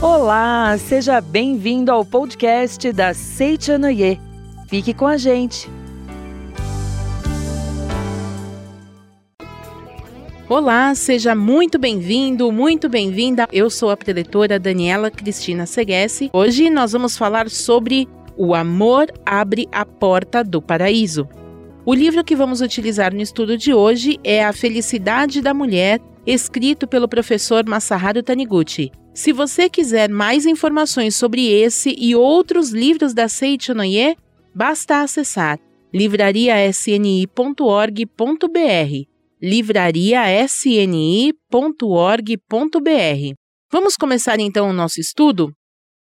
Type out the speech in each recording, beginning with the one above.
Olá, seja bem-vindo ao podcast da Seichanoye. Fique com a gente. Olá, seja muito bem-vindo, muito bem-vinda. Eu sou a preletora Daniela Cristina Seguesse. Hoje nós vamos falar sobre O Amor Abre a Porta do Paraíso. O livro que vamos utilizar no estudo de hoje é A Felicidade da Mulher, escrito pelo professor Masaharu Taniguchi. Se você quiser mais informações sobre esse e outros livros da Seiichi Noye, basta acessar livrariasni.org.br livrariasni.org.br. Vamos começar então o nosso estudo?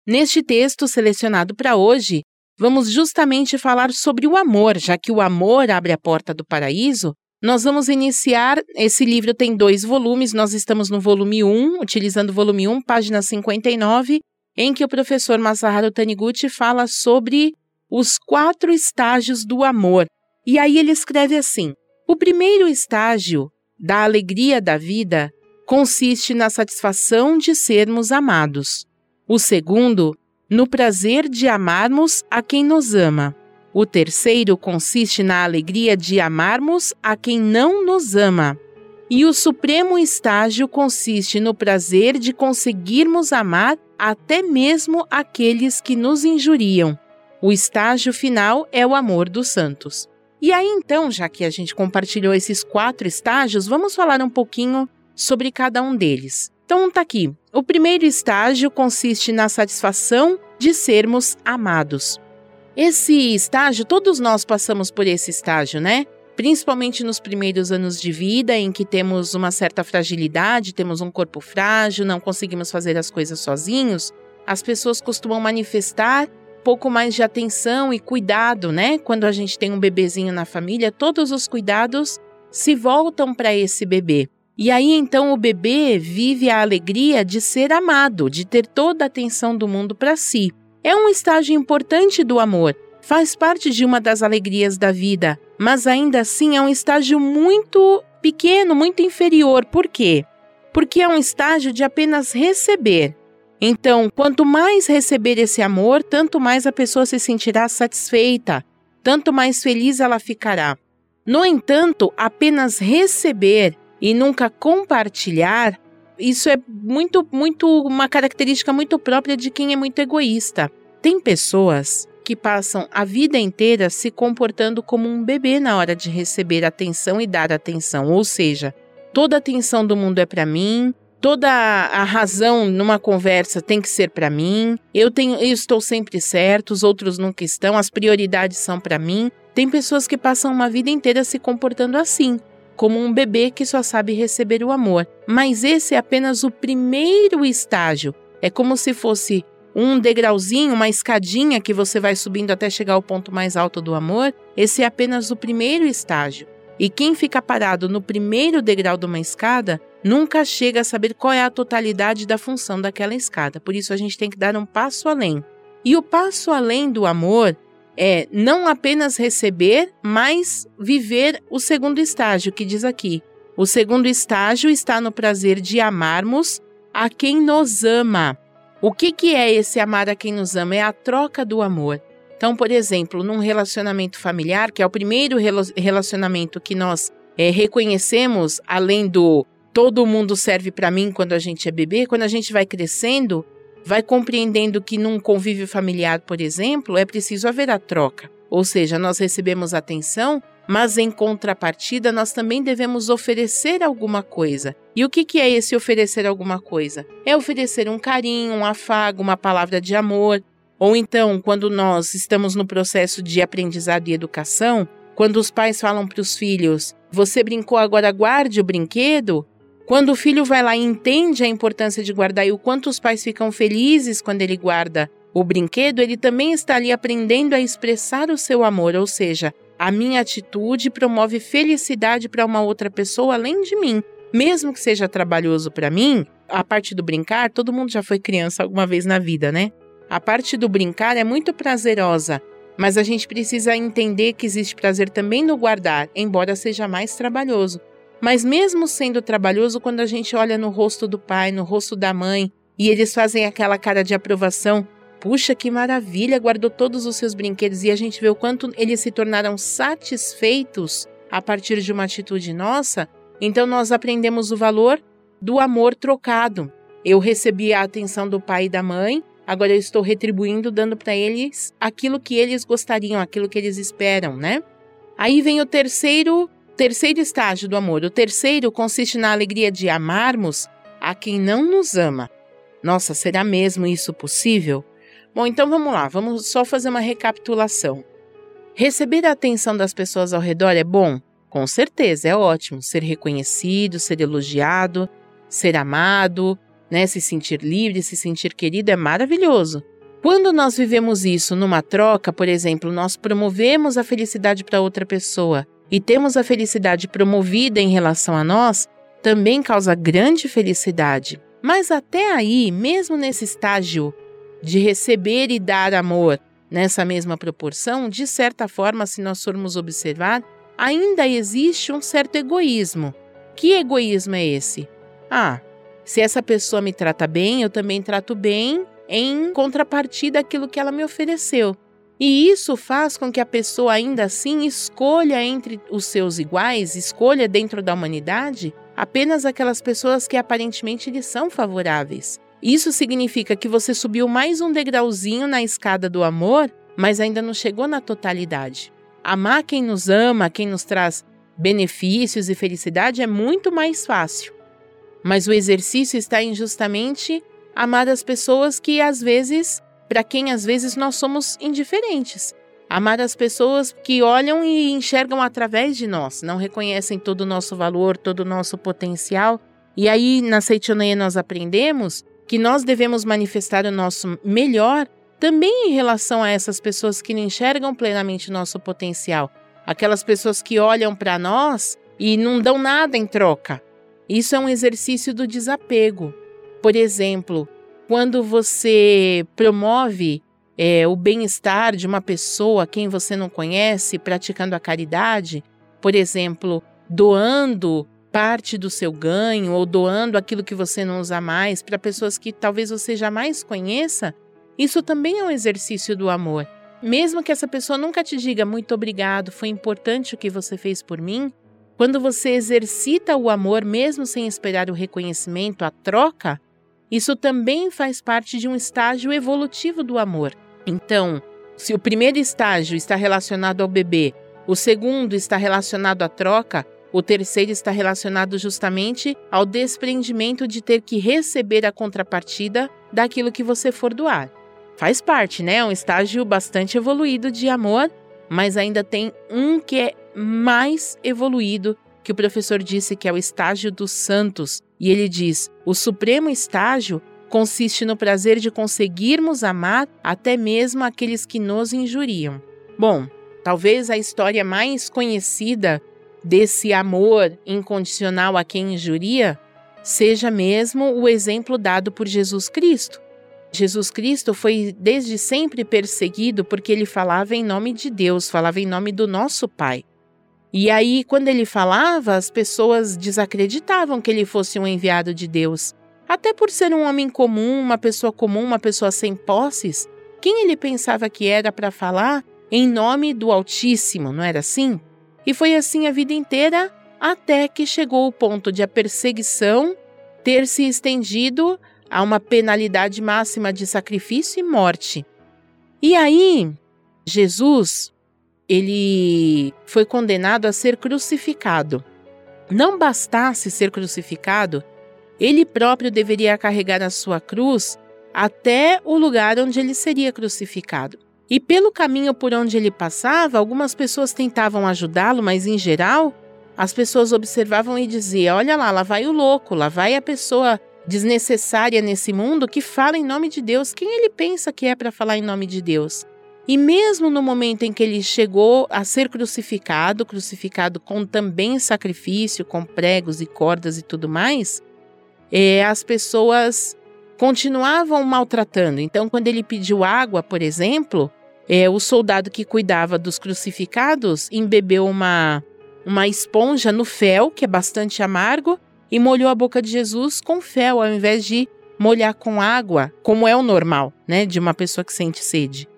Neste texto selecionado para hoje, vamos justamente falar sobre o amor, já que o amor abre a porta do paraíso. Nós vamos iniciar. Esse livro tem dois volumes, nós estamos no volume 1, utilizando o volume 1, página 59, em que o professor Masaharu Taniguchi fala sobre os quatro estágios do amor. E aí ele escreve assim: o primeiro estágio da alegria da vida consiste na satisfação de sermos amados. O segundo, no prazer de amarmos a quem nos ama. O terceiro consiste na alegria de amarmos a quem não nos ama. E o supremo estágio consiste no prazer de conseguirmos amar até mesmo aqueles que nos injuriam. O estágio final é o amor dos santos. E aí então, já que a gente compartilhou esses quatro estágios, vamos falar um pouquinho sobre cada um deles. Então tá aqui. O primeiro estágio consiste na satisfação de sermos amados. Esse estágio, todos nós passamos por esse estágio, né? Principalmente nos primeiros anos de vida, em que temos uma certa fragilidade, temos um corpo frágil, não conseguimos fazer as coisas sozinhos, as pessoas costumam manifestar pouco mais de atenção e cuidado, né? Quando a gente tem um bebezinho na família, todos os cuidados se voltam para esse bebê. E aí então o bebê vive a alegria de ser amado, de ter toda a atenção do mundo para si. É um estágio importante do amor, faz parte de uma das alegrias da vida, mas ainda assim é um estágio muito pequeno, muito inferior. Por quê? Porque é um estágio de apenas receber. Então, quanto mais receber esse amor, tanto mais a pessoa se sentirá satisfeita, tanto mais feliz ela ficará. No entanto, apenas receber e nunca compartilhar isso é muito, muito uma característica muito própria de quem é muito egoísta. Tem pessoas que passam a vida inteira se comportando como um bebê na hora de receber atenção e dar atenção, ou seja, toda atenção do mundo é para mim, toda a razão numa conversa tem que ser para mim. Eu tenho, eu estou sempre certo, os outros nunca estão, as prioridades são para mim. Tem pessoas que passam uma vida inteira se comportando assim como um bebê que só sabe receber o amor. Mas esse é apenas o primeiro estágio. É como se fosse um degrauzinho, uma escadinha que você vai subindo até chegar ao ponto mais alto do amor. Esse é apenas o primeiro estágio. E quem fica parado no primeiro degrau de uma escada nunca chega a saber qual é a totalidade da função daquela escada. Por isso a gente tem que dar um passo além. E o passo além do amor é não apenas receber, mas viver o segundo estágio, que diz aqui. O segundo estágio está no prazer de amarmos a quem nos ama. O que, que é esse amar a quem nos ama? É a troca do amor. Então, por exemplo, num relacionamento familiar, que é o primeiro relacionamento que nós é, reconhecemos, além do todo mundo serve para mim quando a gente é bebê, quando a gente vai crescendo, vai compreendendo que num convívio familiar, por exemplo, é preciso haver a troca. Ou seja, nós recebemos atenção, mas em contrapartida nós também devemos oferecer alguma coisa. E o que, é esse oferecer alguma coisa? É oferecer um carinho, um afago, uma palavra de amor. Ou então, quando nós estamos no processo de aprendizado e educação, quando os pais falam para os filhos: Você brincou, agora guarde o brinquedo. Quando o filho vai lá e entende a importância de guardar e o quanto os pais ficam felizes quando ele guarda o brinquedo, ele também está ali aprendendo a expressar o seu amor, ou seja, a minha atitude promove felicidade para uma outra pessoa além de mim. Mesmo que seja trabalhoso para mim, a parte do brincar, todo mundo já foi criança alguma vez na vida, né? A parte do brincar é muito prazerosa, mas a gente precisa entender que existe prazer também no guardar, embora seja mais trabalhoso. Mas mesmo sendo trabalhoso, quando a gente olha no rosto do pai, no rosto da mãe, e eles fazem aquela cara de aprovação, puxa que maravilha, guardou todos os seus brinquedos e a gente vê o quanto eles se tornaram satisfeitos a partir de uma atitude nossa, então nós aprendemos o valor do amor trocado. Eu recebi a atenção do pai e da mãe, agora eu estou retribuindo, dando para eles aquilo que eles gostariam, aquilo que eles esperam, né? Aí vem o terceiro terceiro estágio do amor. O terceiro consiste na alegria de amarmos a quem não nos ama. Nossa, será mesmo isso possível? Bom, então vamos lá, vamos só fazer uma recapitulação. Receber a atenção das pessoas ao redor é bom? Com certeza, é ótimo. Ser reconhecido, ser elogiado, ser amado, né? Se sentir livre, se sentir querido é maravilhoso. Quando nós vivemos isso numa troca, por exemplo, nós promovemos a felicidade para outra pessoa e temos a felicidade promovida em relação a nós, também causa grande felicidade. Mas até aí, mesmo nesse estágio de receber e dar amor nessa mesma proporção, de certa forma, se nós formos observar, ainda existe um certo egoísmo. Que egoísmo é esse? Ah, se essa pessoa me trata bem, eu também trato bem em contrapartida aquilo que ela me ofereceu. E isso faz com que a pessoa ainda assim escolha entre os seus iguais, escolha dentro da humanidade apenas aquelas pessoas que aparentemente lhe são favoráveis. Isso significa que você subiu mais um degrauzinho na escada do amor, mas ainda não chegou na totalidade. Amar quem nos ama, quem nos traz benefícios e felicidade é muito mais fácil. Mas o exercício está em justamente amar as pessoas que às vezes para quem às vezes nós somos indiferentes. Amar as pessoas que olham e enxergam através de nós, não reconhecem todo o nosso valor, todo o nosso potencial. E aí, na Seichoneia, nós aprendemos que nós devemos manifestar o nosso melhor também em relação a essas pessoas que não enxergam plenamente o nosso potencial. Aquelas pessoas que olham para nós e não dão nada em troca. Isso é um exercício do desapego. Por exemplo, quando você promove é, o bem-estar de uma pessoa a quem você não conhece, praticando a caridade, por exemplo, doando parte do seu ganho ou doando aquilo que você não usa mais para pessoas que talvez você jamais conheça, isso também é um exercício do amor. Mesmo que essa pessoa nunca te diga muito obrigado, foi importante o que você fez por mim, quando você exercita o amor mesmo sem esperar o reconhecimento, a troca, isso também faz parte de um estágio evolutivo do amor. Então, se o primeiro estágio está relacionado ao bebê, o segundo está relacionado à troca, o terceiro está relacionado justamente ao desprendimento de ter que receber a contrapartida daquilo que você for doar. Faz parte, né? É um estágio bastante evoluído de amor, mas ainda tem um que é mais evoluído, que o professor disse que é o estágio dos santos, e ele diz: o supremo estágio consiste no prazer de conseguirmos amar até mesmo aqueles que nos injuriam. Bom, talvez a história mais conhecida desse amor incondicional a quem injuria seja mesmo o exemplo dado por Jesus Cristo. Jesus Cristo foi desde sempre perseguido porque ele falava em nome de Deus, falava em nome do nosso Pai. E aí, quando ele falava, as pessoas desacreditavam que ele fosse um enviado de Deus. Até por ser um homem comum, uma pessoa comum, uma pessoa sem posses, quem ele pensava que era para falar em nome do Altíssimo, não era assim? E foi assim a vida inteira, até que chegou o ponto de a perseguição ter se estendido a uma penalidade máxima de sacrifício e morte. E aí, Jesus ele foi condenado a ser crucificado. Não bastasse ser crucificado, ele próprio deveria carregar a sua cruz até o lugar onde ele seria crucificado. E pelo caminho por onde ele passava, algumas pessoas tentavam ajudá-lo, mas em geral, as pessoas observavam e diziam: Olha lá, lá vai o louco, lá vai a pessoa desnecessária nesse mundo que fala em nome de Deus. Quem ele pensa que é para falar em nome de Deus? E mesmo no momento em que ele chegou a ser crucificado, crucificado com também sacrifício, com pregos e cordas e tudo mais, é, as pessoas continuavam maltratando. Então, quando ele pediu água, por exemplo, é, o soldado que cuidava dos crucificados embebeu uma, uma esponja no fel, que é bastante amargo, e molhou a boca de Jesus com fel, ao invés de molhar com água, como é o normal, né, de uma pessoa que sente sede.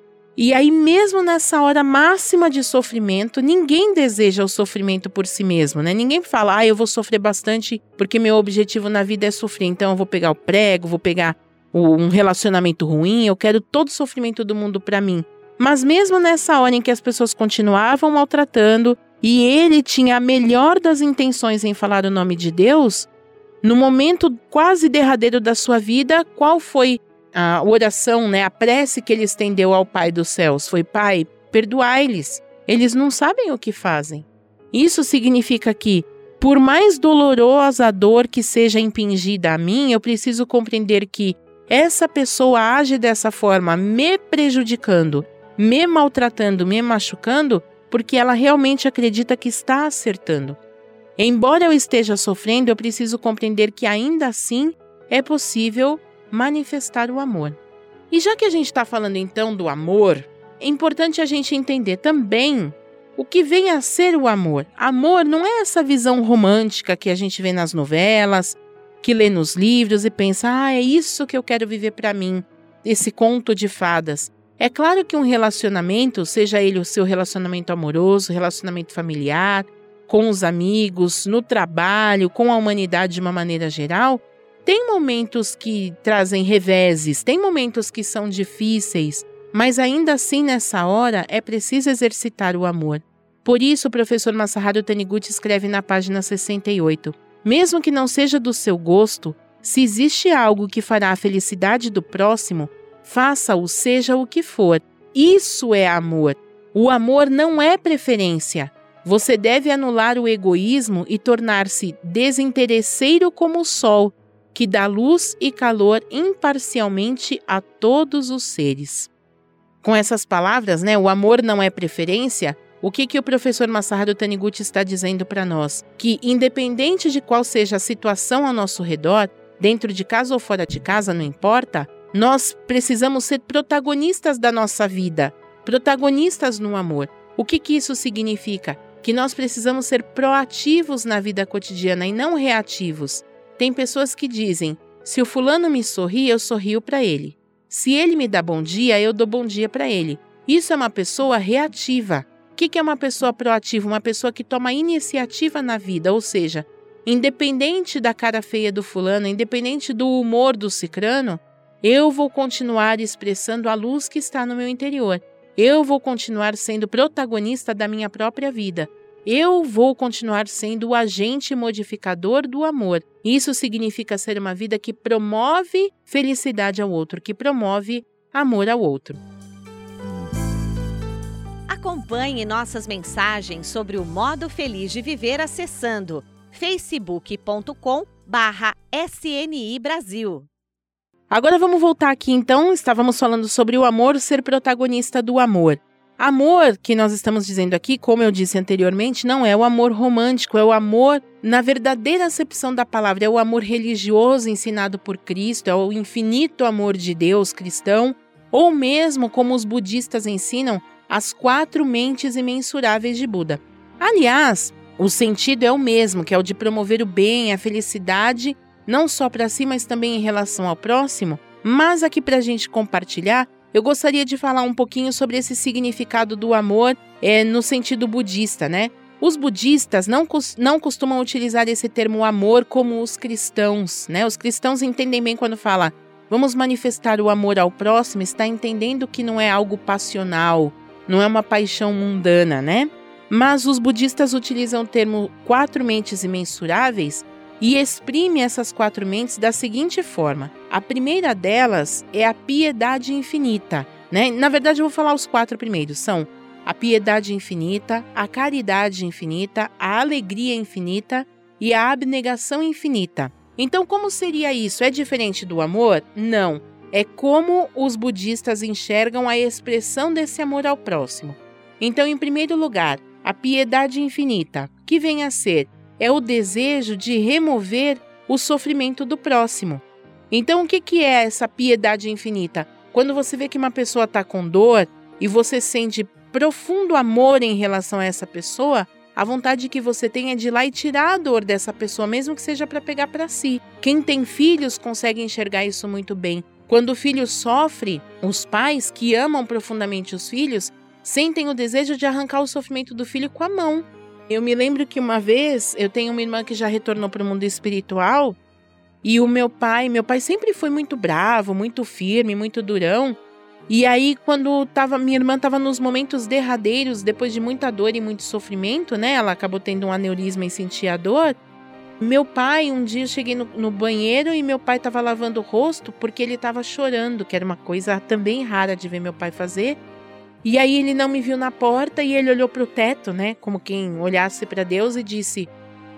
E aí, mesmo nessa hora máxima de sofrimento, ninguém deseja o sofrimento por si mesmo, né? Ninguém fala, ah, eu vou sofrer bastante porque meu objetivo na vida é sofrer, então eu vou pegar o prego, vou pegar um relacionamento ruim, eu quero todo o sofrimento do mundo para mim. Mas mesmo nessa hora em que as pessoas continuavam maltratando e ele tinha a melhor das intenções em falar o nome de Deus, no momento quase derradeiro da sua vida, qual foi a oração, né, a prece que ele estendeu ao Pai dos céus? Foi: Pai, perdoai-lhes. Eles não sabem o que fazem. Isso significa que, por mais dolorosa a dor que seja impingida a mim, eu preciso compreender que essa pessoa age dessa forma, me prejudicando, me maltratando, me machucando, porque ela realmente acredita que está acertando. Embora eu esteja sofrendo, eu preciso compreender que ainda assim é possível manifestar o amor. E já que a gente está falando então do amor, é importante a gente entender também o que vem a ser o amor. Amor não é essa visão romântica que a gente vê nas novelas, que lê nos livros e pensa, ah, é isso que eu quero viver para mim, esse conto de fadas. É claro que um relacionamento, seja ele o seu relacionamento amoroso, relacionamento familiar, com os amigos, no trabalho, com a humanidade de uma maneira geral, tem momentos que trazem reveses, tem momentos que são difíceis, mas ainda assim nessa hora é preciso exercitar o amor. Por isso, o professor Masaharu Taniguchi escreve na página 68: Mesmo que não seja do seu gosto, se existe algo que fará a felicidade do próximo, Faça-o seja o que for. Isso é amor. O amor não é preferência. Você deve anular o egoísmo e tornar-se desinteresseiro como o sol, que dá luz e calor imparcialmente a todos os seres. Com essas palavras, né, o amor não é preferência, o que, que o professor Masaharu Taniguchi está dizendo para nós? Que, independente de qual seja a situação ao nosso redor, dentro de casa ou fora de casa, não importa, nós precisamos ser protagonistas da nossa vida, protagonistas no amor. O que, que isso significa? Que nós precisamos ser proativos na vida cotidiana e não reativos. Tem pessoas que dizem: se o fulano me sorri, eu sorrio para ele. Se ele me dá bom dia, eu dou bom dia para ele. Isso é uma pessoa reativa. O que é uma pessoa proativa? Uma pessoa que toma iniciativa na vida, ou seja, independente da cara feia do fulano, independente do humor do cicrano, eu vou continuar expressando a luz que está no meu interior. Eu vou continuar sendo protagonista da minha própria vida. Eu vou continuar sendo o agente modificador do amor. Isso significa ser uma vida que promove felicidade ao outro, que promove amor ao outro. Acompanhe nossas mensagens sobre o modo feliz de viver acessando facebook.com/sni Brasil. Agora vamos voltar aqui então, estávamos falando sobre o amor ser protagonista do amor. Amor, que nós estamos dizendo aqui, como eu disse anteriormente, não é o amor romântico, é o amor na verdadeira acepção da palavra, é o amor religioso ensinado por Cristo, é o infinito amor de Deus cristão, ou mesmo como os budistas ensinam, as quatro mentes imensuráveis de Buda. Aliás, o sentido é o mesmo, que é o de promover o bem, a felicidade não só para si, mas também em relação ao próximo. Mas aqui para a gente compartilhar, eu gostaria de falar um pouquinho sobre esse significado do amor é, no sentido budista, né? Os budistas não, não costumam utilizar esse termo amor como os cristãos, né? Os cristãos entendem bem quando fala vamos manifestar o amor ao próximo, está entendendo que não é algo passional, não é uma paixão mundana, né? Mas os budistas utilizam o termo quatro mentes imensuráveis e exprime essas quatro mentes da seguinte forma: a primeira delas é a piedade infinita. Né? Na verdade, eu vou falar os quatro primeiros: são a piedade infinita, a caridade infinita, a alegria infinita e a abnegação infinita. Então, como seria isso? É diferente do amor? Não. É como os budistas enxergam a expressão desse amor ao próximo. Então, em primeiro lugar, a piedade infinita, que vem a ser é o desejo de remover o sofrimento do próximo. Então, o que, que é essa piedade infinita? Quando você vê que uma pessoa está com dor e você sente profundo amor em relação a essa pessoa, a vontade que você tem é de ir lá e tirar a dor dessa pessoa, mesmo que seja para pegar para si. Quem tem filhos consegue enxergar isso muito bem. Quando o filho sofre, os pais que amam profundamente os filhos sentem o desejo de arrancar o sofrimento do filho com a mão. Eu me lembro que uma vez eu tenho uma irmã que já retornou para o mundo espiritual e o meu pai, meu pai sempre foi muito bravo, muito firme, muito durão. E aí, quando tava, minha irmã estava nos momentos derradeiros, depois de muita dor e muito sofrimento, né? Ela acabou tendo um aneurisma e sentia a dor. Meu pai, um dia eu cheguei no, no banheiro e meu pai estava lavando o rosto porque ele estava chorando, que era uma coisa também rara de ver meu pai fazer. E aí ele não me viu na porta e ele olhou para o teto, né? Como quem olhasse para Deus e disse: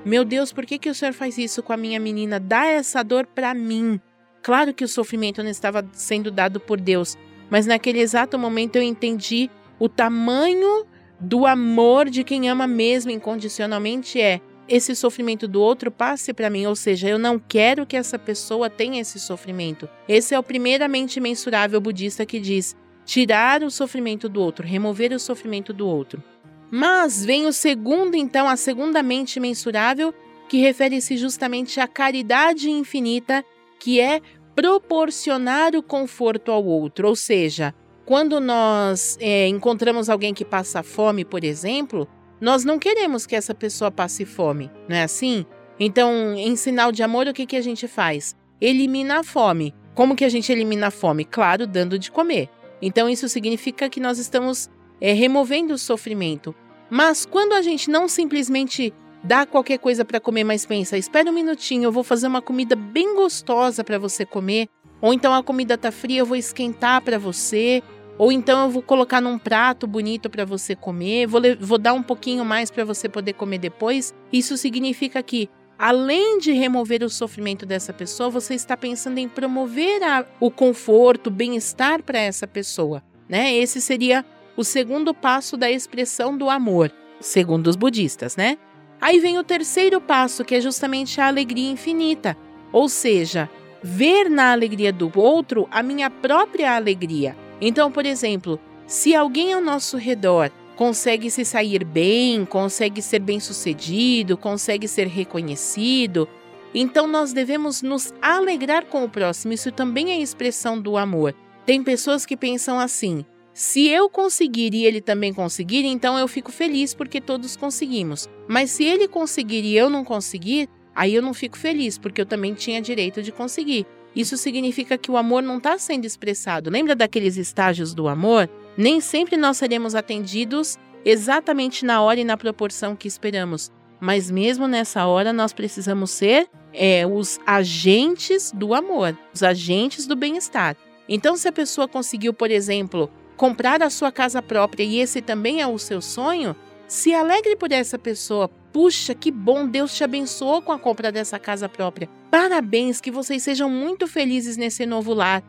Meu Deus, por que, que o senhor faz isso com a minha menina? Dá essa dor para mim. Claro que o sofrimento não estava sendo dado por Deus, mas naquele exato momento eu entendi o tamanho do amor de quem ama mesmo incondicionalmente é esse sofrimento do outro passe para mim, ou seja, eu não quero que essa pessoa tenha esse sofrimento. Esse é o primeiramente mensurável budista que diz: tirar o sofrimento do outro, remover o sofrimento do outro. Mas vem o segundo, então, a segunda mente mensurável, que refere-se justamente à caridade infinita, que é proporcionar o conforto ao outro. Ou seja, quando nós é, encontramos alguém que passa fome, por exemplo, nós não queremos que essa pessoa passe fome, não é assim? Então, em sinal de amor, o que, que a gente faz? Elimina a fome. Como que a gente elimina a fome? Claro, dando de comer. Então, isso significa que nós estamos é, removendo o sofrimento. Mas quando a gente não simplesmente dá qualquer coisa para comer, mas pensa, espera um minutinho, eu vou fazer uma comida bem gostosa para você comer, ou então a comida tá fria, eu vou esquentar para você, ou então eu vou colocar num prato bonito para você comer, vou, vou dar um pouquinho mais para você poder comer depois. Isso significa que além de remover o sofrimento dessa pessoa, você está pensando em promover a, o conforto, o bem-estar para essa pessoa. Né? Esse seria o segundo passo da expressão do amor, segundo os budistas, né? Aí vem o terceiro passo, que é justamente a alegria infinita, ou seja, ver na alegria do outro a minha própria alegria. Então, por exemplo, se alguém ao nosso redor consegue se sair bem, consegue ser bem-sucedido, consegue ser reconhecido, então nós devemos nos alegrar com o próximo. Isso também é expressão do amor. Tem pessoas que pensam assim: se eu conseguir e ele também conseguir, então eu fico feliz porque todos conseguimos. Mas se ele conseguir e eu não conseguir, aí eu não fico feliz porque eu também tinha direito de conseguir. Isso significa que o amor não está sendo expressado. Lembra daqueles estágios do amor? Nem sempre nós seremos atendidos exatamente na hora e na proporção que esperamos. Mas mesmo nessa hora, nós precisamos ser é, os agentes do amor, os agentes do bem-estar. Então, se a pessoa conseguiu, por exemplo, comprar a sua casa própria e esse também é o seu sonho, se alegre por essa pessoa. Puxa, que bom, Deus te abençoou com a compra dessa casa própria. Parabéns, que vocês sejam muito felizes nesse novo lar.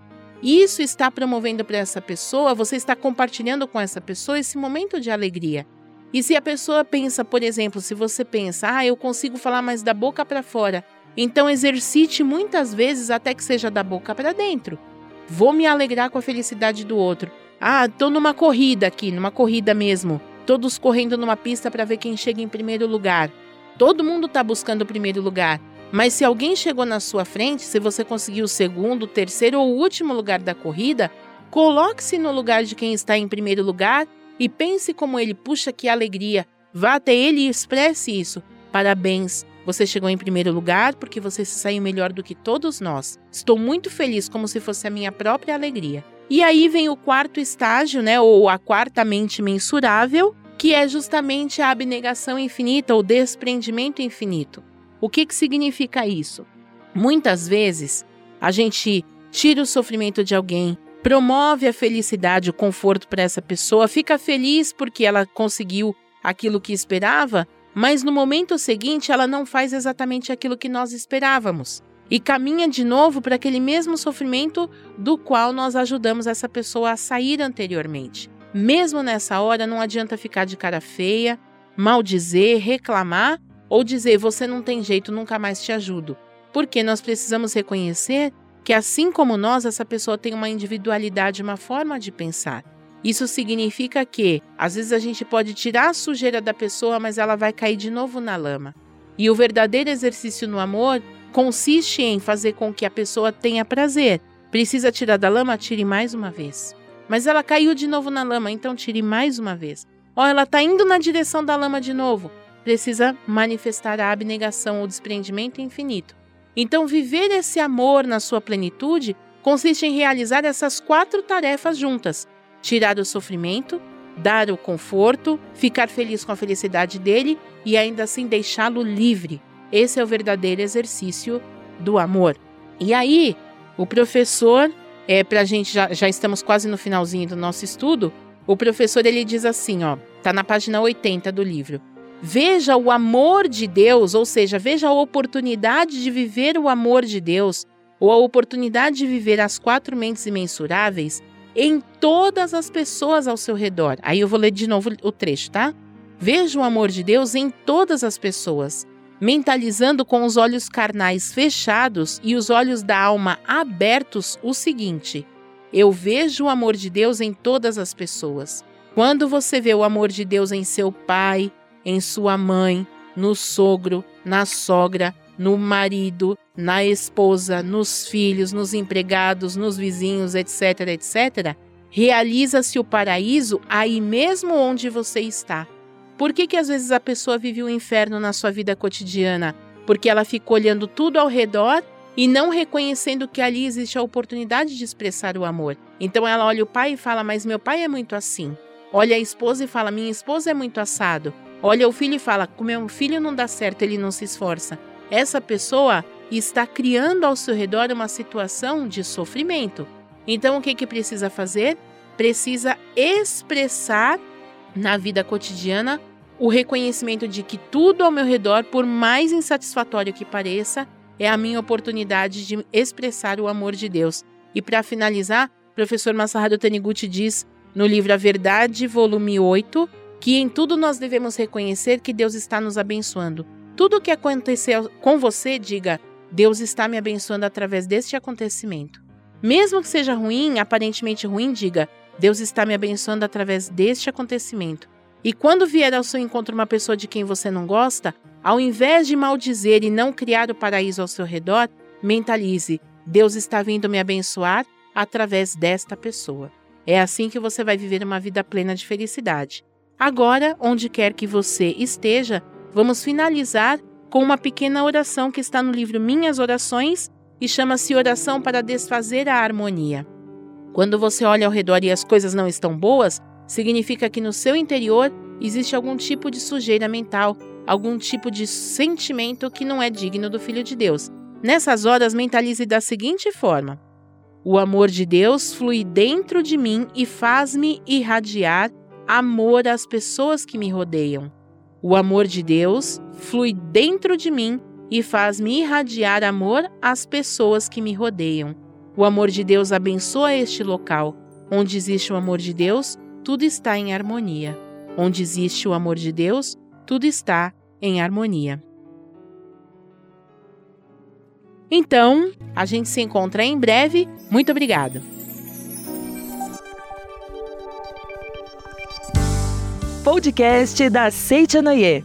Isso está promovendo para essa pessoa, você está compartilhando com essa pessoa esse momento de alegria. E se a pessoa pensa, por exemplo, se você pensa, ah, eu consigo falar mais da boca para fora, então exercite muitas vezes até que seja da boca para dentro. Vou me alegrar com a felicidade do outro. Ah, tô numa corrida aqui, numa corrida mesmo. Todos correndo numa pista para ver quem chega em primeiro lugar. Todo mundo tá buscando o primeiro lugar. Mas se alguém chegou na sua frente, se você conseguiu o segundo, terceiro ou último lugar da corrida, coloque-se no lugar de quem está em primeiro lugar e pense como ele puxa que alegria. Vá até ele e expresse isso. Parabéns, você chegou em primeiro lugar porque você se saiu melhor do que todos nós. Estou muito feliz, como se fosse a minha própria alegria. E aí vem o quarto estágio, né, ou a quarta mente mensurável, que é justamente a abnegação infinita, o desprendimento infinito. O que, que significa isso? Muitas vezes a gente tira o sofrimento de alguém, promove a felicidade, o conforto para essa pessoa, fica feliz porque ela conseguiu aquilo que esperava, mas no momento seguinte ela não faz exatamente aquilo que nós esperávamos e caminha de novo para aquele mesmo sofrimento do qual nós ajudamos essa pessoa a sair anteriormente. Mesmo nessa hora, não adianta ficar de cara feia, maldizer, reclamar ou dizer você não tem jeito, nunca mais te ajudo. Porque nós precisamos reconhecer que, assim como nós, essa pessoa tem uma individualidade, uma forma de pensar. Isso significa que, às vezes, a gente pode tirar a sujeira da pessoa, mas ela vai cair de novo na lama. E o verdadeiro exercício no amor consiste em fazer com que a pessoa tenha prazer. Precisa tirar da lama? Tire mais uma vez. Mas ela caiu de novo na lama, então tire mais uma vez. Ó, ela está indo na direção da lama de novo. Precisa manifestar a abnegação, o desprendimento infinito. Então, viver esse amor na sua plenitude consiste em realizar essas quatro tarefas juntas: tirar o sofrimento, dar o conforto, ficar feliz com a felicidade dele e ainda assim deixá-lo livre. Esse é o verdadeiro exercício do amor. E aí, o professor, é, para a gente já, já estamos quase no finalzinho do nosso estudo, o professor ele diz assim, ó, tá na página 80 do livro. Veja o amor de Deus, ou seja, veja a oportunidade de viver o amor de Deus, ou a oportunidade de viver as quatro mentes imensuráveis em todas as pessoas ao seu redor. Aí eu vou ler de novo o trecho, tá? Veja o amor de Deus em todas as pessoas, mentalizando com os olhos carnais fechados e os olhos da alma abertos o seguinte: eu vejo o amor de Deus em todas as pessoas. Quando você vê o amor de Deus em seu pai, em sua mãe, no sogro, na sogra, no marido, na esposa, nos filhos, nos empregados, nos vizinhos, etc, etc, realiza-se o paraíso aí mesmo onde você está. Por que, que às vezes a pessoa vive o um inferno na sua vida cotidiana? Porque ela fica olhando tudo ao redor e não reconhecendo que ali existe a oportunidade de expressar o amor. Então ela olha o pai e fala: Mas meu pai é muito assim. Olha a esposa e fala: Minha esposa é muito assado. Olha o filho e fala: Com meu filho não dá certo, ele não se esforça. Essa pessoa está criando ao seu redor uma situação de sofrimento. Então, o que, que precisa fazer? Precisa expressar na vida cotidiana o reconhecimento de que tudo ao meu redor, por mais insatisfatório que pareça, é a minha oportunidade de expressar o amor de Deus. E para finalizar, o professor Masaharu Taniguchi diz no livro A Verdade, volume 8, que em tudo nós devemos reconhecer que Deus está nos abençoando. Tudo o que aconteceu com você, diga: Deus está me abençoando através deste acontecimento. Mesmo que seja ruim, aparentemente ruim, diga: Deus está me abençoando através deste acontecimento. E quando vier ao seu encontro uma pessoa de quem você não gosta, ao invés de maldizer e não criar o paraíso ao seu redor, mentalize: Deus está vindo me abençoar através desta pessoa. É assim que você vai viver uma vida plena de felicidade. Agora, onde quer que você esteja, vamos finalizar com uma pequena oração que está no livro Minhas Orações e chama-se Oração para Desfazer a Harmonia. Quando você olha ao redor e as coisas não estão boas, significa que no seu interior existe algum tipo de sujeira mental, algum tipo de sentimento que não é digno do Filho de Deus. Nessas horas, mentalize da seguinte forma: O amor de Deus flui dentro de mim e faz-me irradiar amor às pessoas que me rodeiam. O amor de Deus flui dentro de mim e faz-me irradiar amor às pessoas que me rodeiam. O amor de Deus abençoa este local. Onde existe o amor de Deus, tudo está em harmonia. Onde existe o amor de Deus, tudo está em harmonia. Então, a gente se encontra em breve. Muito obrigado. Podcast da Seite Noyer.